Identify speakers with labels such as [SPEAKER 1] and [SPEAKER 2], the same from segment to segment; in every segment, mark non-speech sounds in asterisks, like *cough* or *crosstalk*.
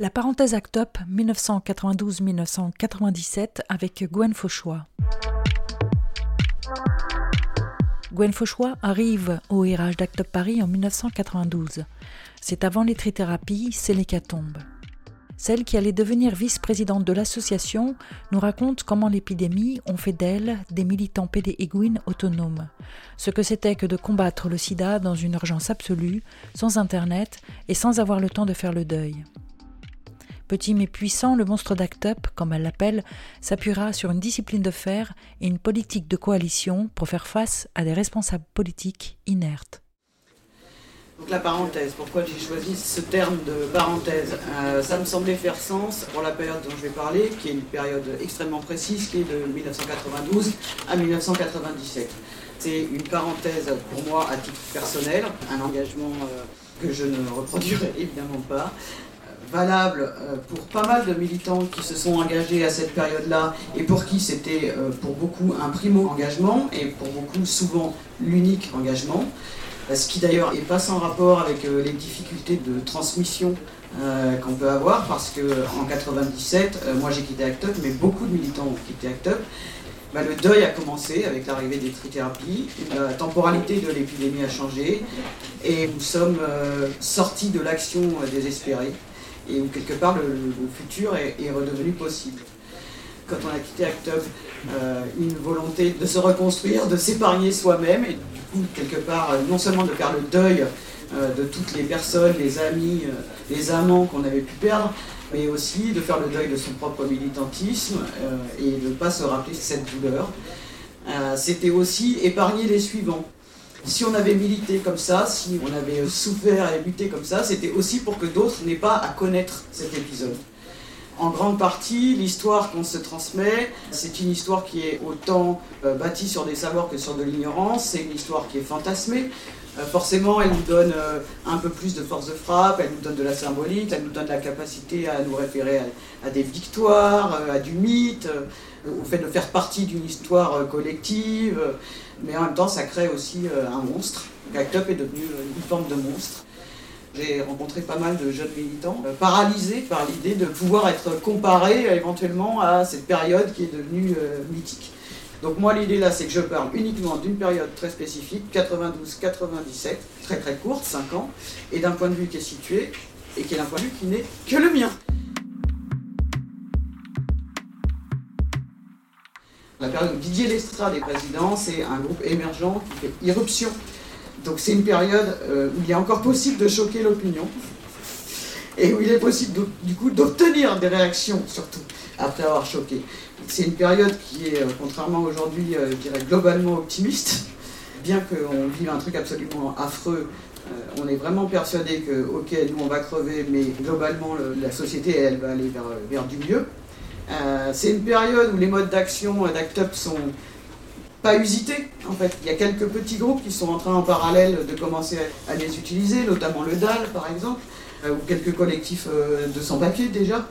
[SPEAKER 1] La parenthèse Act Up 1992-1997 avec Gwen Fauchois. Gwen Fauchois arrive au RH d'Act Up Paris en 1992. C'est avant les trithérapies, c'est l'hécatombe. Celle qui allait devenir vice-présidente de l'association nous raconte comment l'épidémie ont fait d'elle des militants PD autonomes, ce que c'était que de combattre le sida dans une urgence absolue, sans Internet et sans avoir le temps de faire le deuil. Petit mais puissant, le monstre d'Act Up, comme elle l'appelle, s'appuiera sur une discipline de fer et une politique de coalition pour faire face à des responsables politiques inertes.
[SPEAKER 2] Donc la parenthèse, pourquoi j'ai choisi ce terme de parenthèse? Euh, Ça me semblait faire sens pour la période dont je vais parler, qui est une période extrêmement précise, qui est de 1992 à 1997. C'est une parenthèse pour moi à titre personnel, un engagement euh, que je ne reproduirai *laughs* évidemment pas, valable euh, pour pas mal de militants qui se sont engagés à cette période-là et pour qui c'était euh, pour beaucoup un primo engagement et pour beaucoup souvent l'unique engagement, ce qui d'ailleurs n'est pas sans rapport avec euh, les difficultés de transmission qu'on peut avoir parce que en 97, moi j'ai quitté ACT UP, mais beaucoup de militants ont quitté ACT UP. Bah, le deuil a commencé avec l'arrivée des trithérapies, la temporalité de l'épidémie a changé et nous sommes sortis de l'action désespérée et où quelque part le, futur est, redevenu possible. Quand on a quitté Actub, euh, une volonté de se reconstruire, de s'épargner soi-même, et du coup, quelque part, euh, non seulement de faire le deuil euh, de toutes les personnes, les amis, les amants qu'on avait pu perdre, mais aussi de faire le deuil de son propre militantisme et de ne pas se rappeler cette douleur. C'était aussi épargner les suivants si on avait milité comme ça, si on avait souffert et lutté comme ça, c'était aussi pour que d'autres n'aient pas à connaître cet épisode. En grande partie, l'histoire qu'on se transmet, c'est une histoire qui est autant euh, bâtie sur des savoirs que sur de l'ignorance, c'est une histoire qui est fantasmée. Euh, forcément, elle nous donne euh, un peu plus de force de frappe, elle nous donne de la symbolique, elle nous donne la capacité à nous référer à, des victoires, à du mythe, au fait de faire partie d'une histoire collective mais en même temps, ça crée aussi euh, un monstre. Act est devenu euh, une forme de monstre. J'ai rencontré pas mal de jeunes militants euh, paralysés par l'idée de pouvoir être comparés éventuellement à cette période qui est devenue mythique. Donc moi l'idée là c'est que je parle uniquement d'une période très spécifique, 92-97, très très courte, 5 ans, et d'un point de vue qui est situé, et qui est un point de vue qui n'est que le mien. La période Didier Lestrade est président, c'est un groupe émergent qui fait irruption. Donc c'est une période euh, où il est encore possible de choquer l'opinion et où il est possible du coup d'obtenir des réactions surtout après avoir choqué. C'est une période qui est, euh, contrairement aujourd'hui, euh, globalement optimiste, bien qu'on vive un truc absolument affreux. on est vraiment persuadé que, ok, nous on va crever, mais globalement la société elle va aller vers du mieux. Euh, c'est une période où les modes d'action d'Act Up sont pas usités. En fait, il y a quelques petits groupes qui sont en train en parallèle de commencer à les utiliser, notamment le DAL par exemple, euh, ou quelques collectifs euh, de sans-papiers déjà.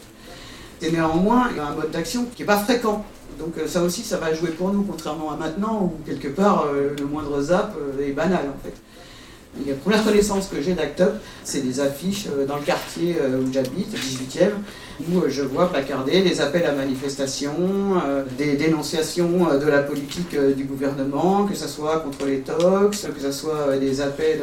[SPEAKER 2] Et néanmoins, il y a un mode d'action qui n'est pas fréquent. Donc ça aussi, ça va jouer pour nous, contrairement à maintenant où quelque part le moindre zap est banal en fait. La première connaissance que j'ai d'Act Up, c'est des affiches dans le quartier où j'habite, 18e, où euh, je vois placarder des appels à manifestation, euh, des dénonciations euh, de la politique du gouvernement, que ce soit contre les tox, que ce soit des appels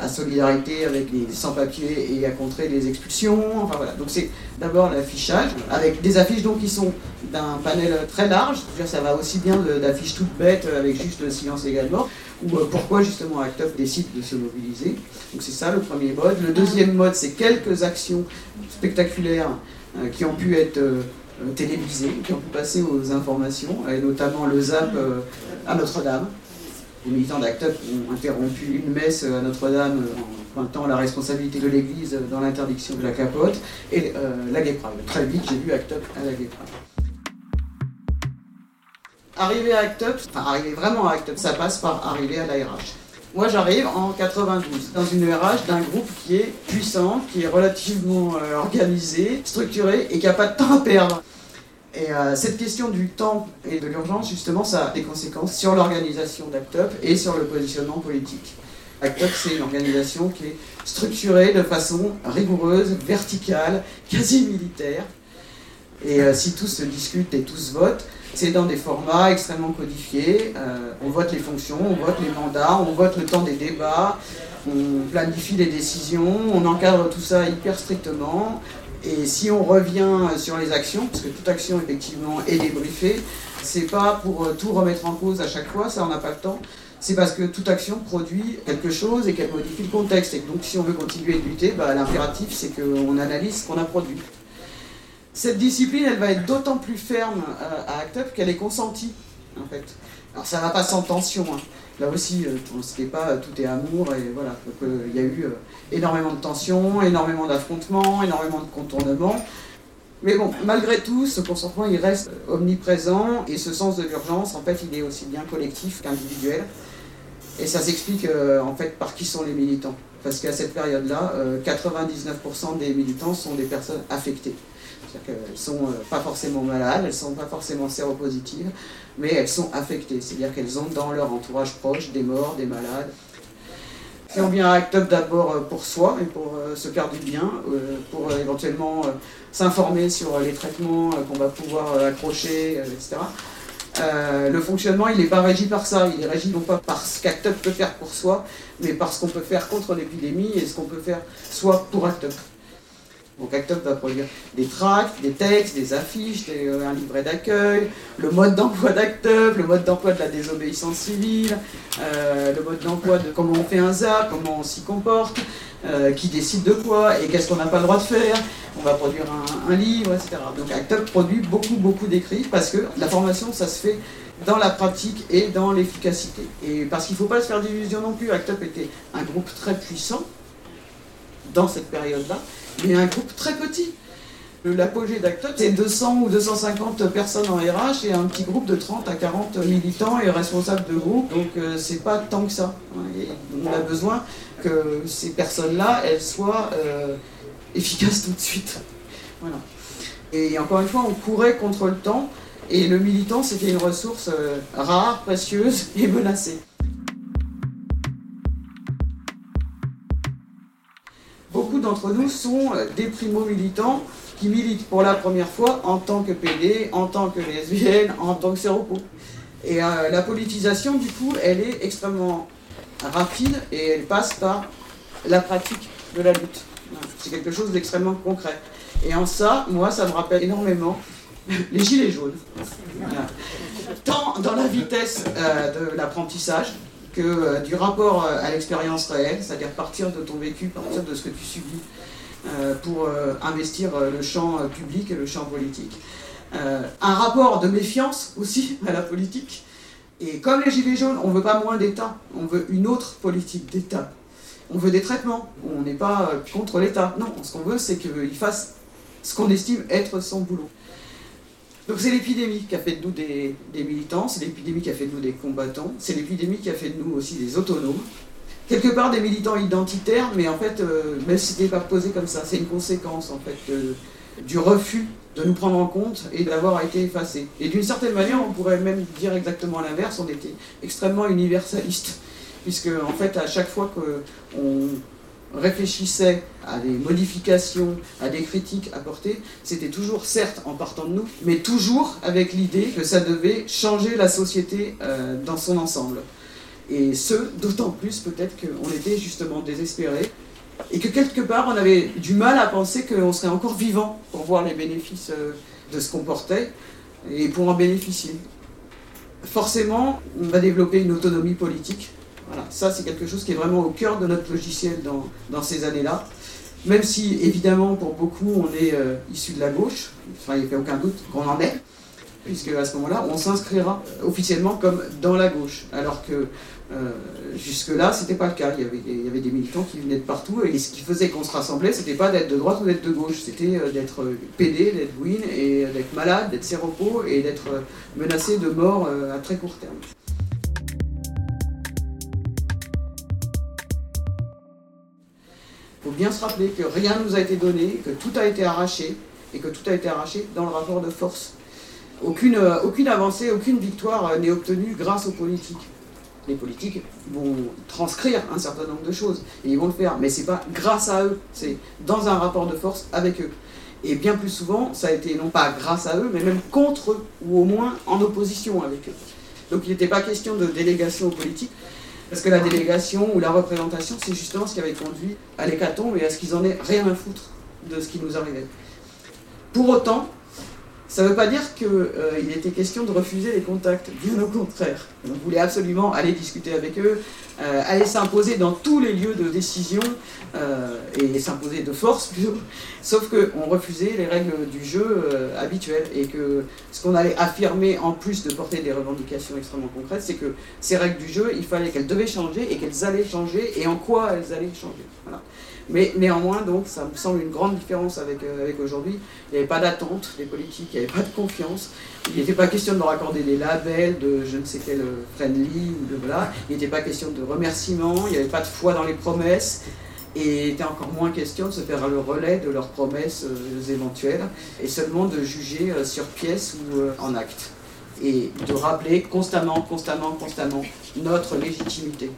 [SPEAKER 2] à solidarité avec les sans-papiers et à contrer les expulsions. Enfin voilà. Donc c'est d'abord l'affichage, avec des affiches donc qui sont d'un panel très large. ça va aussi bien d'affiches toutes bêtes avec juste le silence également, ou pourquoi justement Act décide de se mobiliser. Donc c'est ça le premier mode. Le deuxième mode, c'est quelques actions spectaculaires euh, qui ont pu être euh, télévisés, qui ont pu passer aux informations, et notamment le ZAP euh, à Notre-Dame. Les militants d'Act ont interrompu une messe à Notre-Dame en pointant la responsabilité de l'Église dans l'interdiction de la capote et la Gay Très vite, j'ai vu Act à la Gay Arriver à Act enfin arriver vraiment à Act ça passe par arriver à l'ARH. Moi, j'arrive en 92 dans une RH d'un groupe qui est puissant, qui est relativement euh, organisé, structuré et qui n'a pas de temps à perdre. Et euh, cette question du temps et de l'urgence, justement, ça a des conséquences sur l'organisation d'ACTUP et sur le positionnement politique. ACT c'est une organisation qui est structurée de façon rigoureuse, verticale, quasi militaire. Et euh, si tous se discutent et tous votent, c'est dans des formats extrêmement codifiés. Euh, on vote les fonctions, on vote les mandats, on vote le temps des débats, on planifie les décisions, on encadre tout ça hyper strictement. Et si on revient sur les actions, parce que toute action effectivement est débriefée, c'est pas pour tout remettre en cause à chaque fois, ça on n'a pas le temps. C'est parce que toute action produit quelque chose et qu'elle modifie le contexte. Et donc si on veut continuer de lutter, bah, l'impératif c'est qu'on analyse ce qu'on a produit. Cette discipline, elle va être d'autant plus ferme euh, à ACT UP qu'elle est consentie, en fait. Alors ça va pas sans tension. Hein. Là aussi, euh, n'est pas tout est amour, et voilà. Euh, il y a eu énormément de tensions, énormément d'affrontements, énormément de contournements. Mais bon, malgré tout, ce consentement, il reste omniprésent, et ce sens de l'urgence, en fait, il est aussi bien collectif qu'individuel. Et ça s'explique en fait par qui sont les militants. Parce qu'à cette période-là, 99% des militants sont des personnes affectées. C'est-à-dire qu'elles ne sont euh, pas forcément malades, elles ne sont pas forcément séropositives, mais elles sont affectées. C'est-à-dire qu'elles ont dans leur entourage proche des morts, des malades. Si on vient à Act Up d'abord euh, pour soi et pour euh, se faire du bien, pour éventuellement s'informer sur les traitements qu'on va pouvoir accrocher, etc. le fonctionnement, il n'est pas régi par ça. Il est régi non pas par ce qu'Act Up peut faire pour soi, mais par ce qu'on peut faire contre l'épidémie et ce qu'on peut faire soit pour Act Up. Donc ActUp va produire des tracts, des textes, des affiches, euh, un livret d'accueil, le mode d'emploi d'ActUp, le mode d'emploi de la désobéissance civile, euh, le mode d'emploi de comment on fait un ZAP, comment on s'y comporte, euh, qui décide de quoi et qu'est-ce qu'on n'a pas le droit de faire. On va produire un, livre, etc. Donc ActUp produit beaucoup, beaucoup d'écrits parce que la formation, ça se fait dans la pratique et dans l'efficacité. Et parce qu'il ne faut pas se faire d'illusions non plus, ActUp était un groupe très puissant dans cette période-là mais un groupe très petit. L'apogée d'Actot, c'est 200 ou 250 personnes en RH et un petit groupe de 30 à 40 militants et responsables de groupe. Donc euh, c'est pas tant que ça. on a besoin que ces personnes-là, elles soient euh, efficaces tout de suite. Voilà. Et encore une fois, on courait contre le temps et le militant, c'était une ressource euh, rare, précieuse et menacée. D'entre nous sont euh, des primo-militants qui militent pour la première fois en tant que PD, en tant que lesbienne, en tant que séropo. Et euh, la politisation, du coup, elle est extrêmement rapide et elle passe par la pratique de la lutte. C'est quelque chose d'extrêmement concret. Et en ça, moi, ça me rappelle énormément *laughs* les gilets jaunes. Tant dans la vitesse euh, de l'apprentissage, que euh, du rapport euh, à l'expérience réelle, c'est-à-dire partir de ton vécu, partir de ce que tu subis, euh, pour investir le champ public et le champ politique. un rapport de méfiance aussi à la politique. Et comme les Gilets jaunes, on ne veut pas moins d'État, on veut une autre politique d'État. On veut des traitements, on n'est pas contre l'État. Non, ce qu'on veut, c'est qu'il fasse ce qu'on estime être son boulot. Donc c'est l'épidémie qui a fait de nous des, militants, c'est l'épidémie qui a fait de nous des combattants, c'est l'épidémie qui a fait de nous aussi des autonomes. Quelque part des militants identitaires, mais en fait, euh, même si ce n'était pas posé comme ça, c'est une conséquence en fait du refus de nous prendre en compte et d'avoir été effacés. Et d'une certaine manière, on pourrait même dire exactement l'inverse, on était extrêmement universaliste, puisque en fait, à chaque fois qu'on réfléchissait à des modifications, à des critiques apportées, c'était toujours, certes, en partant de nous, mais toujours avec l'idée que ça devait changer la société euh, dans son ensemble. Et ce, d'autant plus peut-être qu'on était justement désespérés et que quelque part on avait du mal à penser qu'on serait encore vivant pour voir les bénéfices euh, de ce qu'on portait et pour en bénéficier. Forcément, on va développer une autonomie politique voilà, ça c'est quelque chose qui est vraiment au cœur de notre logiciel dans, ces années-là. Même si évidemment pour beaucoup on est euh, issu de la gauche, enfin il n'y a aucun doute qu'on en est, puisque à ce moment-là on s'inscrira officiellement comme dans la gauche, alors que euh, jusque-là c'était pas le cas. Il y, avait, des militants qui venaient de partout et ce qui faisait qu'on se rassemblait c'était pas d'être de droite ou d'être de gauche, c'était euh, d'être PD, d'être win et d'être malade, d'être séropo et d'être menacé de mort à très court terme. Il faut bien se rappeler que rien ne nous a été donné, que tout a été arraché, et que tout a été arraché dans le rapport de force. Aucune, euh, aucune avancée, aucune victoire euh, n'est obtenue grâce aux politiques. les politiques vont transcrire un certain nombre de choses et ils vont le faire, mais c'est pas grâce à eux, c'est dans un rapport de force avec eux. Et bien plus souvent, ça a été non pas grâce à eux, mais même contre eux, ou au moins en opposition avec eux. Donc il n'était pas question de délégation aux politiques, parce que la délégation ou la représentation, c'est justement ce qui avait conduit à l'hécatombe et à ce qu'ils en aient rien à foutre de ce qui nous arrivait. Pour autant, ça ne veut pas dire qu'il euh, était question de refuser les contacts, bien au contraire. On voulait absolument aller discuter avec eux, euh, aller s'imposer dans tous les lieux de décision euh, et s'imposer de force, *laughs* sauf qu'on refusait les règles du jeu habituelles et que ce qu'on allait affirmer en plus de porter des revendications extrêmement concrètes, c'est que ces règles du jeu, il fallait qu'elles devaient changer et qu'elles allaient changer et en quoi elles allaient changer. Voilà. Mais néanmoins, donc, ça me semble une grande différence avec, euh, avec aujourd'hui. Il n'y avait pas d'attente des politiques, il n'y avait pas de confiance. Il n'était pas question de leur accorder des labels de je ne sais quel euh, friendly ou de voilà. Il n'était pas question de remerciements, il n'y avait pas de foi dans les promesses. Et il était encore moins question de se faire le relais de leurs promesses euh, éventuelles et seulement de juger sur pièce ou en acte. Et de rappeler constamment, constamment, constamment notre légitimité.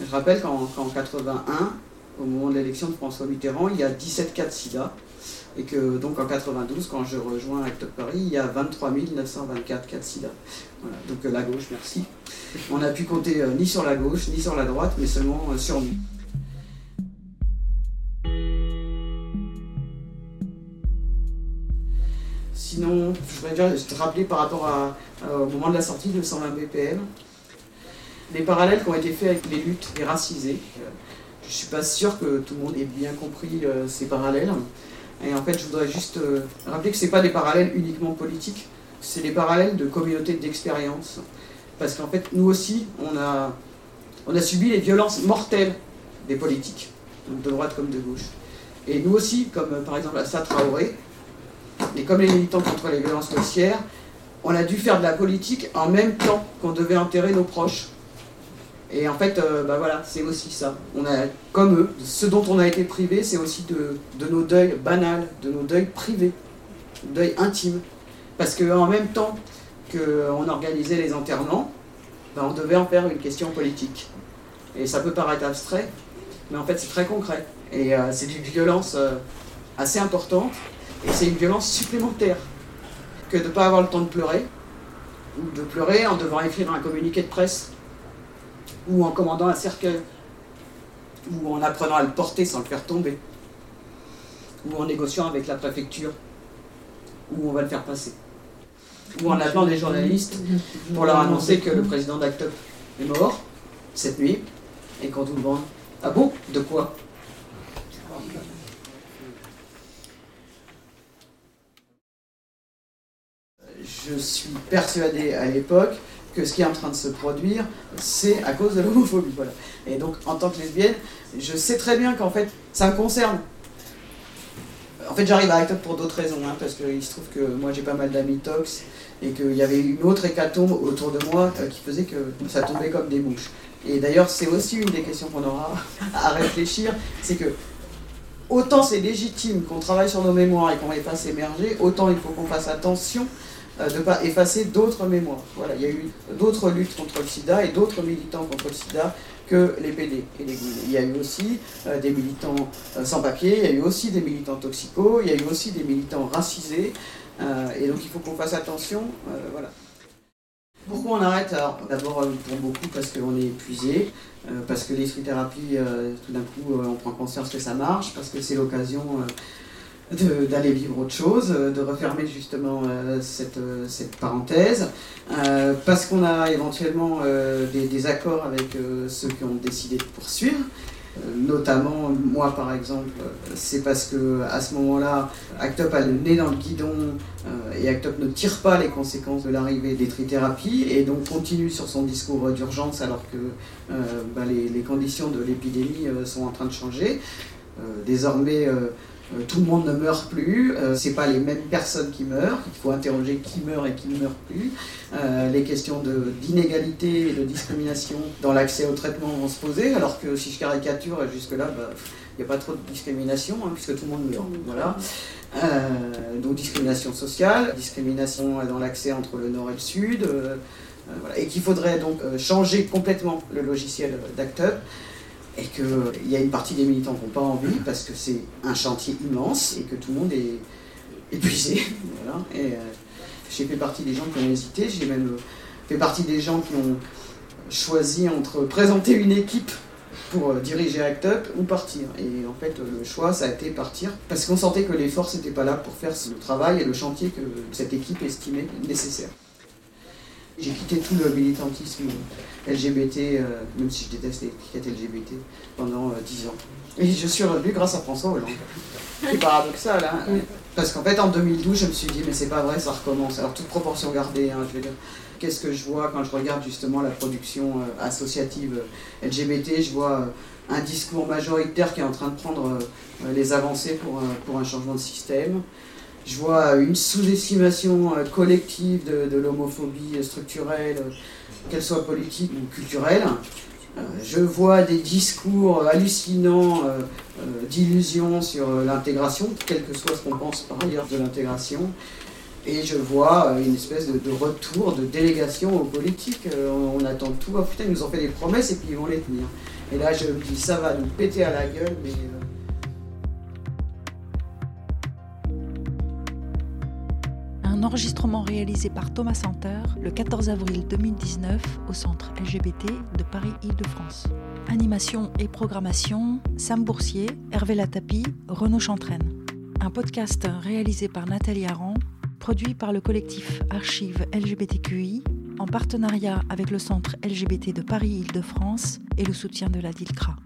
[SPEAKER 2] Je rappelle qu'en 81, au moment de l'élection de François Mitterrand, il y a 17 cas de sida. Et que donc en 92, quand je rejoins Act Paris, il y a 23 924 cas de sida. Voilà, donc euh, la gauche, merci. On n'a pu compter euh, ni sur la gauche, ni sur la droite, mais seulement euh, sur nous. Sinon, je voudrais juste rappeler par rapport au moment de la sortie de 120 BPM, les parallèles qui ont été faits avec les luttes des racisés. Euh, je ne suis pas sûr que tout le monde ait bien compris euh, ces parallèles. Et en fait, je voudrais juste euh, rappeler que ce pas des parallèles uniquement politiques, c'est des parallèles de communautés d'expérience. Parce qu'en fait, nous aussi, on a, on a subi les violences mortelles des politiques, de droite comme de gauche. Et nous aussi, comme par exemple Assa Traoré, et comme les militants contre les violences policières, on a dû faire de la politique en même temps qu'on devait enterrer nos proches. Et en fait, euh, bah voilà, c'est aussi ça. On a, comme eux, ce dont on a été privé, c'est aussi de, nos deuils banals, de nos deuils privés, deuils intimes. Parce qu'en même temps qu'on organisait les enterrements, bah, on devait en faire une question politique. Et ça peut paraître abstrait, mais en fait c'est très concret. Et euh, c'est une violence euh, assez importante, et c'est une violence supplémentaire que de ne pas avoir le temps de pleurer, ou de pleurer en devant écrire un communiqué de presse ou en commandant un cercueil, ou en apprenant à le porter sans le faire tomber, ou en négociant avec la préfecture, où on va le faire passer, ou en appelant des journalistes pour leur annoncer que le président d'Actop est mort cette nuit, et quand tout le monde, ah bon De quoi? Je suis persuadé à l'époque que ce qui est en train de se produire, c'est à cause de l'homophobie. Voilà. Et donc, en tant que lesbienne, je sais très bien qu'en fait, ça me concerne. En fait, j'arrive à Act pour d'autres raisons, hein, parce qu'il se trouve que moi j'ai pas mal d'amis tox, et qu'il y avait une autre hécatombe autour de moi euh, qui faisait que ça tombait comme des mouches. Et d'ailleurs, c'est aussi une des questions qu'on aura *laughs* à réfléchir, c'est que autant c'est légitime qu'on travaille sur nos mémoires et qu'on les fasse émerger, autant il faut qu'on fasse attention de ne pas effacer d'autres mémoires. Voilà, il y a eu d'autres luttes contre le sida et d'autres militants contre le sida que les PD et les Il y a eu aussi euh, des militants euh, sans papier, il y a eu aussi des militants toxicaux, il y a eu aussi des militants racisés, et donc il faut qu'on fasse attention. voilà. Pourquoi on arrête? D'abord pour beaucoup parce qu'on est épuisé, parce que l'esprit-thérapie, tout d'un coup, on prend conscience que ça marche, parce que c'est l'occasion d'aller vivre autre chose, euh, de refermer justement euh, cette, euh, cette, parenthèse, parce qu'on a éventuellement des, accords avec ceux qui ont décidé de poursuivre. Notamment, moi par exemple, c'est parce que à ce moment-là, Actop a le nez dans le guidon et Actop ne tire pas les conséquences de l'arrivée des trithérapies et donc continue sur son discours d'urgence alors que bah, les, les, conditions de l'épidémie sont en train de changer. désormais, tout le monde ne meurt plus, euh, c'est pas les mêmes personnes qui meurent, il faut interroger qui meurt et qui ne meurt plus. Euh, les questions d'inégalité et de discrimination dans l'accès au traitement vont se poser, alors que si je caricature jusque-là, bah, il n'y a pas trop de discrimination, hein, puisque tout le monde meurt. Voilà. donc discrimination sociale, discrimination dans l'accès entre le nord et le sud, et qu'il faudrait donc changer complètement le logiciel d'ActUp et qu'il y a une partie des militants qui n'ont pas envie parce que c'est un chantier immense et que tout le monde est épuisé. *laughs* Et j'ai fait partie des gens qui ont hésité, j'ai même fait partie des gens qui ont choisi entre présenter une équipe pour euh, diriger Act Up ou partir. Et en fait, le choix, ça a été partir, parce qu'on sentait que les forces n'étaient pas là pour faire le travail et le chantier que cette équipe estimait nécessaire. J'ai quitté tout le militantisme LGBT, euh, même si je déteste l'étiquette LGBT, pendant euh, dix ans. Et je suis revenu grâce à François Hollande. C'est paradoxal, hein Parce qu'en fait, en 2012, je me suis dit, mais c'est pas vrai, ça recommence. Alors, toute proportion gardée, hein, je veux dire qu'est-ce que je vois quand je regarde justement la production euh, associative euh, LGBT Je vois euh, un discours majoritaire qui est en train de prendre les avancées pour, pour un changement de système. Je vois une sous-estimation collective de, l'homophobie structurelle, qu'elle soit politique ou culturelle. Je vois des discours hallucinants d'illusions sur l'intégration, quel que soit ce qu'on pense par ailleurs de l'intégration. Et je vois euh, une espèce de, retour de délégation aux politiques. Euh, on, attend tout. Oh, putain, ils nous ont fait des promesses et puis ils vont les tenir. Et là, je me dis, ça va nous péter à la gueule, mais.
[SPEAKER 1] Enregistrement réalisé par Thomas Santer le 14 avril 2019 au centre LGBT de Paris-Île-de-France. Animation et programmation Sam Boursier, Hervé Latapi, Renaud Chantraine. Un podcast réalisé par Nathalie Aran produit par le collectif Archives LGBTQI en partenariat avec le Centre LGBT de Paris-Île-de-France et le soutien de la DILCRA.